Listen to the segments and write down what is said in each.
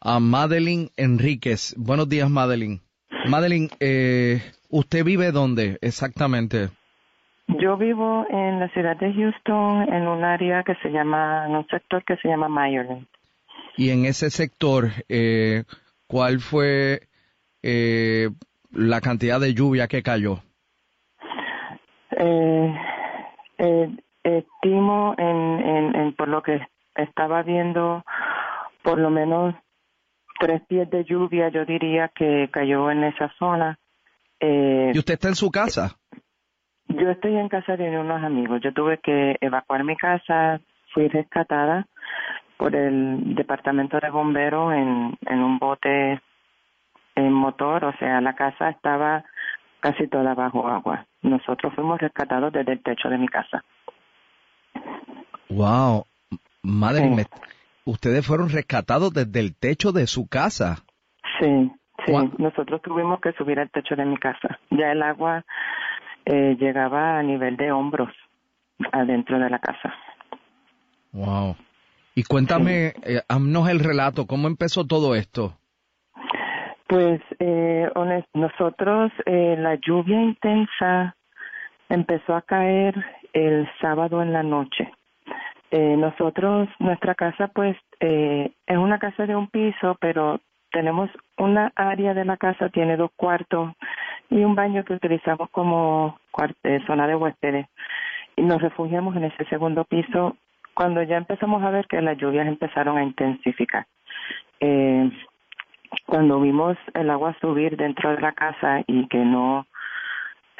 a Madeline Enríquez. Buenos días, Madeline. Madeline, eh, ¿usted vive dónde exactamente? Yo vivo en la ciudad de Houston, en un área que se llama, en un sector que se llama Meyerland. Y en ese sector, eh, ¿cuál fue eh, la cantidad de lluvia que cayó? Eh, eh, estimo, en, en, en, por lo que estaba viendo, por lo menos tres pies de lluvia, yo diría que cayó en esa zona. Eh, ¿Y usted está en su casa? Yo estoy en casa de unos amigos. Yo tuve que evacuar mi casa, fui rescatada por el departamento de bomberos en, en un bote en motor, o sea, la casa estaba casi toda bajo agua. Nosotros fuimos rescatados desde el techo de mi casa. Wow, madre mía, ustedes fueron rescatados desde el techo de su casa. Sí, sí, nosotros tuvimos que subir al techo de mi casa. Ya el agua eh, llegaba a nivel de hombros adentro de la casa. Wow. Y cuéntame, sí. eh, el relato, ¿cómo empezó todo esto? Pues eh, nosotros, eh, la lluvia intensa empezó a caer el sábado en la noche. Eh, nosotros, nuestra casa, pues, eh, es una casa de un piso, pero tenemos una área de la casa, tiene dos cuartos y un baño que utilizamos como eh, zona de huéspedes. Y nos refugiamos en ese segundo piso cuando ya empezamos a ver que las lluvias empezaron a intensificar. Eh, cuando vimos el agua subir dentro de la casa y que no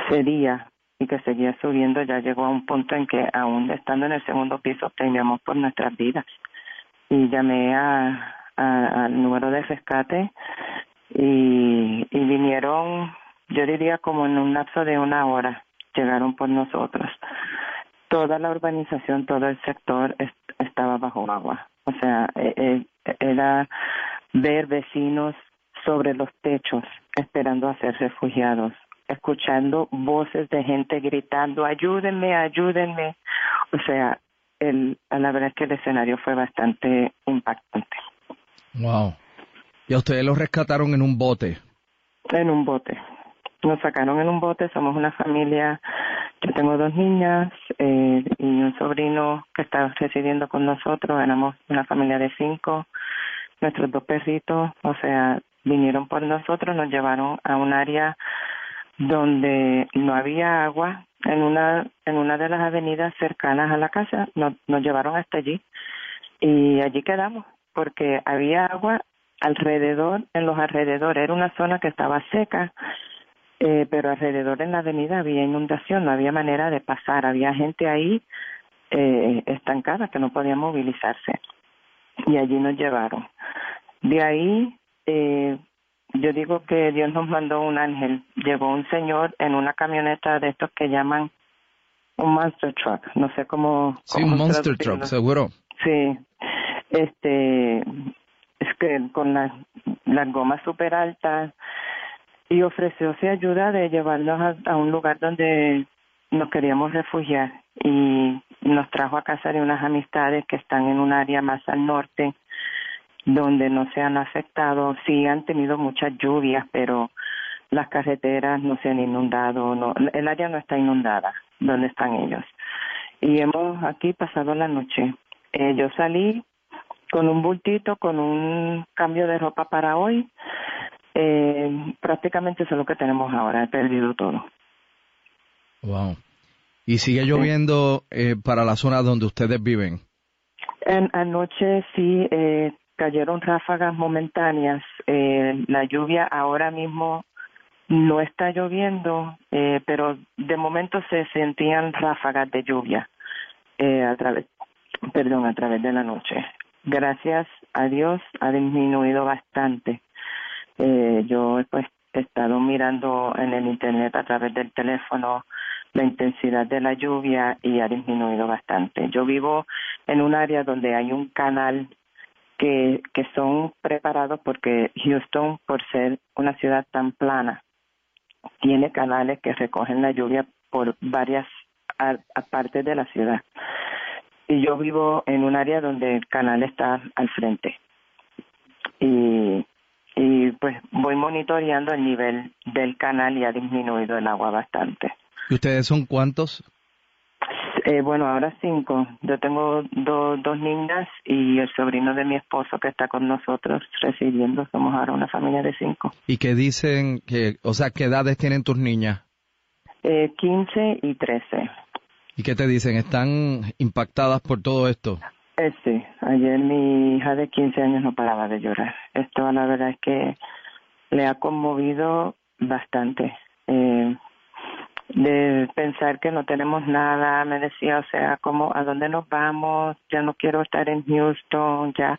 cedía y que seguía subiendo, ya llegó a un punto en que aún estando en el segundo piso temíamos por nuestras vidas. Y llamé a, al número de rescate y, y vinieron, yo diría como en un lapso de una hora, llegaron por nosotros. Toda la urbanización, todo el sector est estaba bajo agua. O sea, eh, era ver vecinos sobre los techos esperando a ser refugiados, escuchando voces de gente gritando, ayúdenme, ayúdenme. O sea, el, la verdad es que el escenario fue bastante impactante. Wow. ¿Y a ustedes los rescataron en un bote? En un bote. Nos sacaron en un bote, somos una familia, yo tengo dos niñas eh, y un sobrino que está residiendo con nosotros, éramos una familia de cinco nuestros dos perritos, o sea, vinieron por nosotros, nos llevaron a un área donde no había agua, en una en una de las avenidas cercanas a la casa, nos, llevaron hasta allí y allí quedamos porque había agua alrededor, en los alrededores, era una zona que estaba seca, eh, pero alrededor en la avenida había inundación, no había manera de pasar, había gente ahí eh, estancada que no podía movilizarse. Y allí nos llevaron. De ahí eh, yo digo que Dios nos mandó un ángel. Llegó un señor en una camioneta de estos que llaman un monster truck, no sé cómo. Sí, un monster truck, seguro. Sí, este, es que con las, las gomas súper altas y ofrecióse ayuda de llevarnos a, un lugar donde nos queríamos refugiar y nos trajo a casa de unas amistades que están en un área más al norte donde no se han afectado, sí han tenido muchas lluvias, pero las carreteras no se han inundado, no, el área no está inundada donde están ellos. Y hemos aquí pasado la noche. Eh, yo salí con un bultito, con un cambio de ropa para hoy. Eh, prácticamente eso es lo que tenemos ahora. He perdido todo. Wow. ¿Y sigue lloviendo eh, para la zona donde ustedes viven? En, anoche sí eh, cayeron ráfagas momentáneas. Eh, la lluvia ahora mismo no está lloviendo, eh, pero de momento se sentían ráfagas de lluvia eh, a través, perdón, a través de la noche. Gracias a Dios ha disminuido bastante. Eh, yo pues he estado mirando en el internet a través del teléfono la intensidad de la lluvia y ha disminuido bastante. Yo vivo en un área donde hay un canal que, que son preparados porque Houston, por ser una ciudad tan plana, tiene canales que recogen la lluvia por varias partes de la ciudad. Y yo vivo en un área donde el canal está al frente. Y, y pues voy monitoreando el nivel del canal y ha disminuido el agua bastante. ¿Y ustedes son cuántos? Eh, bueno, ahora cinco. Yo tengo dos niñas y el sobrino de mi esposo que está con nosotros residiendo. Somos ahora una familia de cinco. ¿Y qué dicen, que, o sea, qué edades tienen tus niñas? Eh, 15 y 13. ¿Y qué te dicen? ¿Están impactadas por todo esto? Eh, sí, ayer mi hija de 15 años no paraba de llorar. Esto la verdad es que le ha conmovido bastante. Eh, de pensar que no tenemos nada, me decía, o sea, como a dónde nos vamos, ya no quiero estar en Houston, ya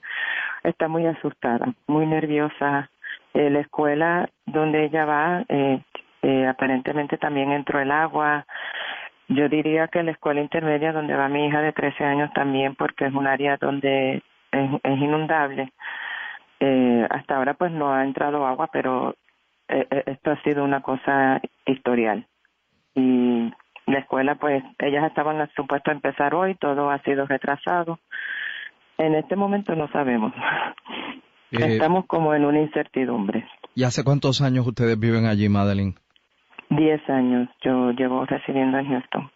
está muy asustada, muy nerviosa. Eh, la escuela donde ella va, eh, eh, aparentemente también entró el agua. Yo diría que la escuela intermedia donde va mi hija de 13 años también, porque es un área donde es, es inundable. Eh, hasta ahora pues no ha entrado agua, pero esto ha sido una cosa historial y la escuela pues ellas estaban supuestas a empezar hoy, todo ha sido retrasado. En este momento no sabemos. Eh, Estamos como en una incertidumbre. ¿Y hace cuántos años ustedes viven allí, Madeline? Diez años yo llevo residiendo en Houston.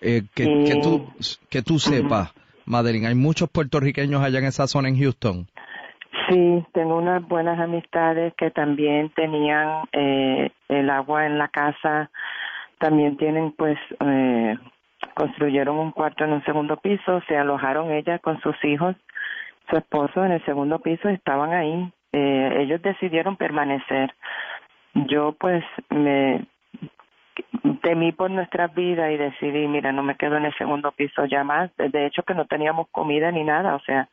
Eh, que, que, tú, que tú sepas, Madeline, ¿hay muchos puertorriqueños allá en esa zona en Houston? Sí, tengo unas buenas amistades que también tenían eh, el agua en la casa, también tienen pues, eh, construyeron un cuarto en un segundo piso, se alojaron ella con sus hijos, su esposo en el segundo piso, estaban ahí, eh, ellos decidieron permanecer. Yo pues me temí por nuestra vida y decidí, mira, no me quedo en el segundo piso ya más. De hecho, que no teníamos comida ni nada, o sea,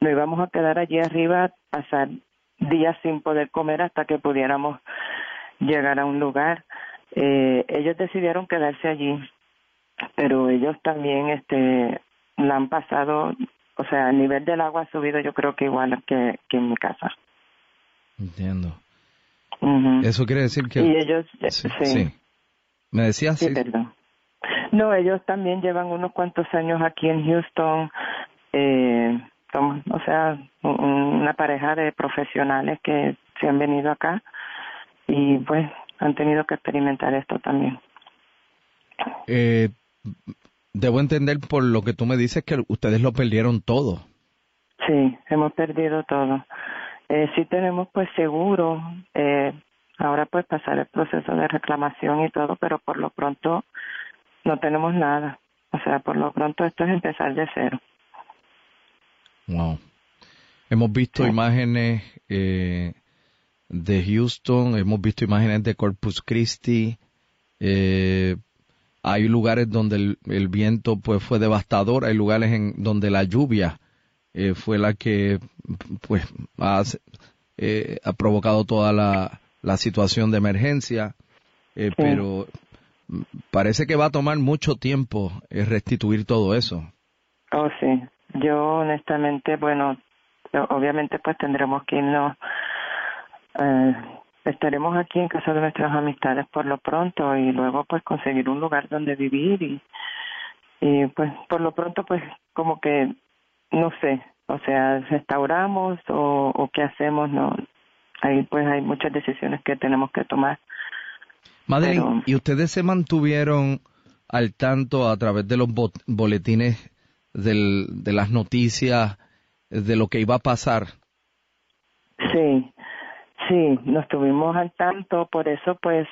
no íbamos a quedar allí arriba, pasar días sin poder comer hasta que pudiéramos llegar a un lugar. Eh, ellos decidieron quedarse allí, pero ellos también, este, la han pasado, o sea, el nivel del agua ha subido, yo creo que igual que, que en mi casa. Entiendo. Eso quiere decir que... Y ellos, sí. ¿Me decías? Sí, perdón. No, ellos también llevan unos cuantos años aquí en Houston. Eh, o sea, una pareja de profesionales que se han venido acá y pues han tenido que experimentar esto también. Eh, debo entender por lo que tú me dices que ustedes lo perdieron todo. Sí, hemos perdido todo. Eh, sí tenemos pues seguro, eh, Ahora pues pasar el proceso de reclamación y todo, pero por lo pronto no tenemos nada. O sea, por lo pronto esto es empezar de cero. Wow. Hemos visto imágenes eh, de Houston, hemos visto imágenes de Corpus Christi. Eh, hay lugares donde el, viento pues fue devastador, hay lugares en donde la lluvia eh, fue la que pues eh, ha provocado toda la, la situación de emergencia, eh, pero parece que va a tomar mucho tiempo eh, restituir todo eso. Oh, sí. Yo honestamente, bueno, obviamente pues tendremos que irnos, eh, estaremos aquí en casa de nuestras amistades por lo pronto y luego pues conseguir un lugar donde vivir y, y pues por lo pronto pues como que no sé, o sea, restauramos o, o qué hacemos, no, ahí pues hay muchas decisiones que tenemos que tomar. Madeline, ¿y ustedes se mantuvieron al tanto a través de los boletines del, de las noticias de lo que iba a pasar? Sí, sí, nos tuvimos al tanto, por eso pues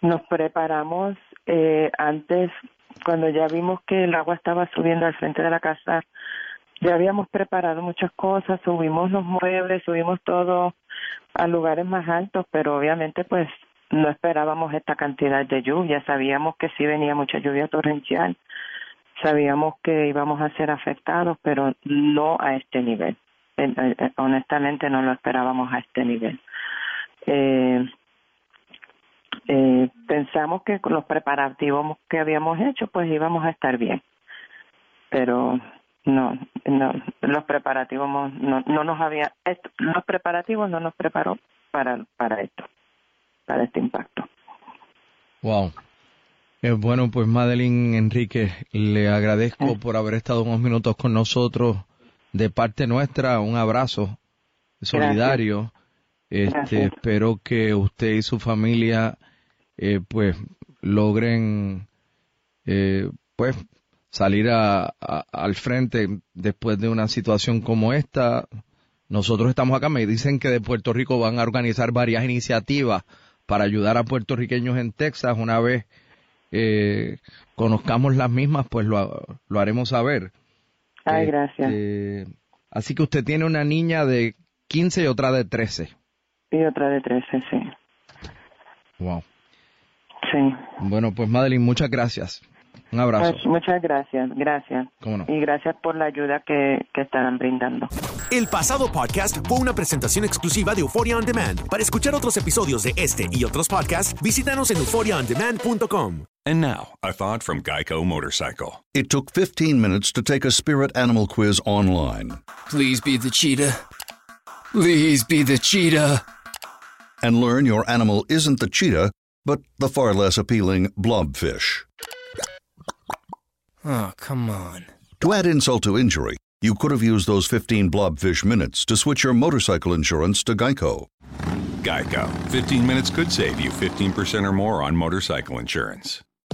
nos preparamos eh, antes, cuando ya vimos que el agua estaba subiendo al frente de la casa, ya habíamos preparado muchas cosas, subimos los muebles, subimos todo a lugares más altos, pero obviamente pues no esperábamos esta cantidad de lluvia, sabíamos que sí venía mucha lluvia torrencial, sabíamos que íbamos a ser afectados, pero no a este nivel. honestamente no lo esperábamos a este nivel. Eh, eh, pensamos que con los preparativos que habíamos hecho, pues íbamos a estar bien, pero no, no, los preparativos no, no nos había, los preparativos no nos preparó para, para esto, para este impacto. Wow. Eh, bueno, pues Madeline Enrique, le agradezco por haber estado unos minutos con nosotros. De parte nuestra, un abrazo solidario. Este, espero que usted y su familia, eh, pues, logren, eh, pues, salir al frente después de una situación como esta. Nosotros estamos acá, me dicen que de Puerto Rico van a organizar varias iniciativas para ayudar a puertorriqueños en Texas. Una vez eh, conozcamos las mismas, pues lo, lo haremos saber. Ay, gracias. Este, así que usted tiene una niña de 15 y otra de 13. Y otra de 13, sí. Wow. Sí. Bueno, pues Madeline, muchas gracias. Un abrazo. Pues, muchas gracias, gracias. Y gracias por la ayuda que, que estarán brindando. El pasado podcast fue una presentación exclusiva de Euphoria On Demand. Para escuchar otros episodios de este y otros podcasts, visítanos en euphoriaondemand.com. And now, a thought from Geico Motorcycle. It took 15 minutes to take a spirit animal quiz online. Please be the cheetah. Please be the cheetah. And learn your animal isn't the cheetah, but the far less appealing blobfish. Oh, come on. To add insult to injury, you could have used those 15 blobfish minutes to switch your motorcycle insurance to Geico. Geico. 15 minutes could save you 15% or more on motorcycle insurance.